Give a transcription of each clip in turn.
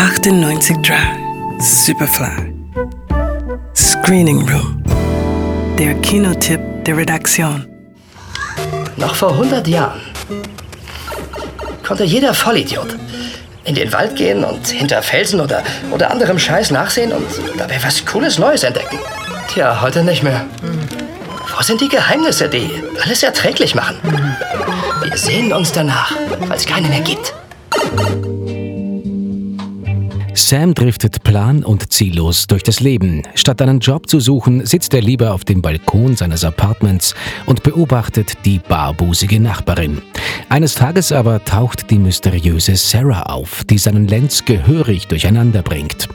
98 Superfly. Screening Room. Der Kinotipp der Redaktion. Noch vor 100 Jahren konnte jeder Vollidiot in den Wald gehen und hinter Felsen oder, oder anderem Scheiß nachsehen und dabei was Cooles Neues entdecken. Tja, heute nicht mehr. Wo sind die Geheimnisse, die alles erträglich machen? Wir sehen uns danach, weil es keine mehr gibt. Sam driftet plan- und ziellos durch das Leben. Statt einen Job zu suchen, sitzt er lieber auf dem Balkon seines Apartments und beobachtet die barbusige Nachbarin. Eines Tages aber taucht die mysteriöse Sarah auf, die seinen Lenz gehörig durcheinander bringt.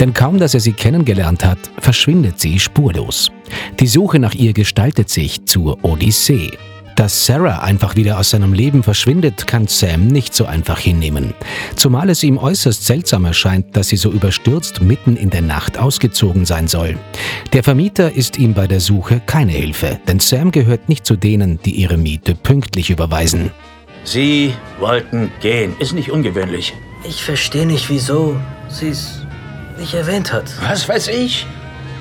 Denn kaum dass er sie kennengelernt hat, verschwindet sie spurlos. Die Suche nach ihr gestaltet sich zur Odyssee. Dass Sarah einfach wieder aus seinem Leben verschwindet, kann Sam nicht so einfach hinnehmen. Zumal es ihm äußerst seltsam erscheint, dass sie so überstürzt mitten in der Nacht ausgezogen sein soll. Der Vermieter ist ihm bei der Suche keine Hilfe, denn Sam gehört nicht zu denen, die ihre Miete pünktlich überweisen. Sie wollten gehen. Ist nicht ungewöhnlich. Ich verstehe nicht, wieso sie es nicht erwähnt hat. Was weiß ich?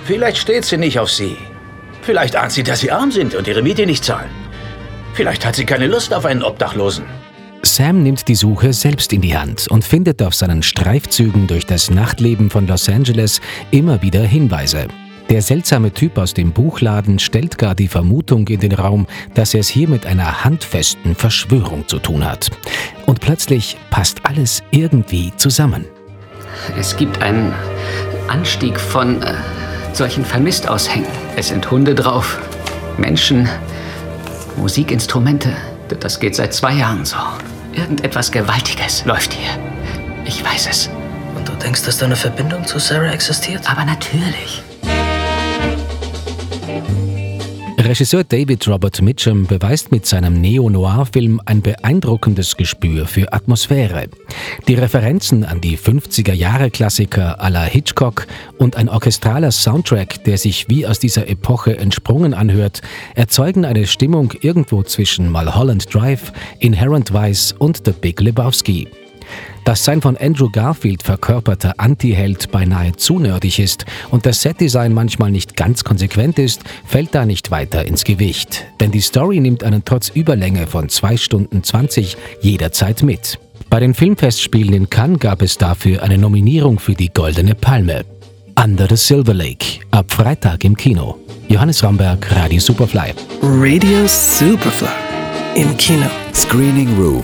Vielleicht steht sie nicht auf Sie. Vielleicht ahnt sie, dass Sie arm sind und Ihre Miete nicht zahlen. Vielleicht hat sie keine Lust auf einen Obdachlosen. Sam nimmt die Suche selbst in die Hand und findet auf seinen Streifzügen durch das Nachtleben von Los Angeles immer wieder Hinweise. Der seltsame Typ aus dem Buchladen stellt gar die Vermutung in den Raum, dass er es hier mit einer handfesten Verschwörung zu tun hat. Und plötzlich passt alles irgendwie zusammen. Es gibt einen Anstieg von äh, solchen Vermisstaushängen. Es sind Hunde drauf, Menschen, Musikinstrumente. Das geht seit zwei Jahren so. Irgendetwas Gewaltiges läuft hier. Ich weiß es. Und du denkst, dass da eine Verbindung zu Sarah existiert? Aber natürlich. Regisseur David Robert Mitchum beweist mit seinem Neo-Noir-Film ein beeindruckendes Gespür für Atmosphäre. Die Referenzen an die 50er-Jahre-Klassiker à la Hitchcock und ein orchestraler Soundtrack, der sich wie aus dieser Epoche entsprungen anhört, erzeugen eine Stimmung irgendwo zwischen Mulholland Drive, Inherent Vice und The Big Lebowski. Dass sein von Andrew Garfield verkörperter Anti-Held beinahe zu nerdig ist und das Setdesign manchmal nicht ganz konsequent ist, fällt da nicht weiter ins Gewicht. Denn die Story nimmt einen trotz Überlänge von 2 Stunden 20 jederzeit mit. Bei den Filmfestspielen in Cannes gab es dafür eine Nominierung für die Goldene Palme. Under the Silver Lake, ab Freitag im Kino. Johannes Ramberg, Radio Superfly. Radio Superfly im Kino. Screening Room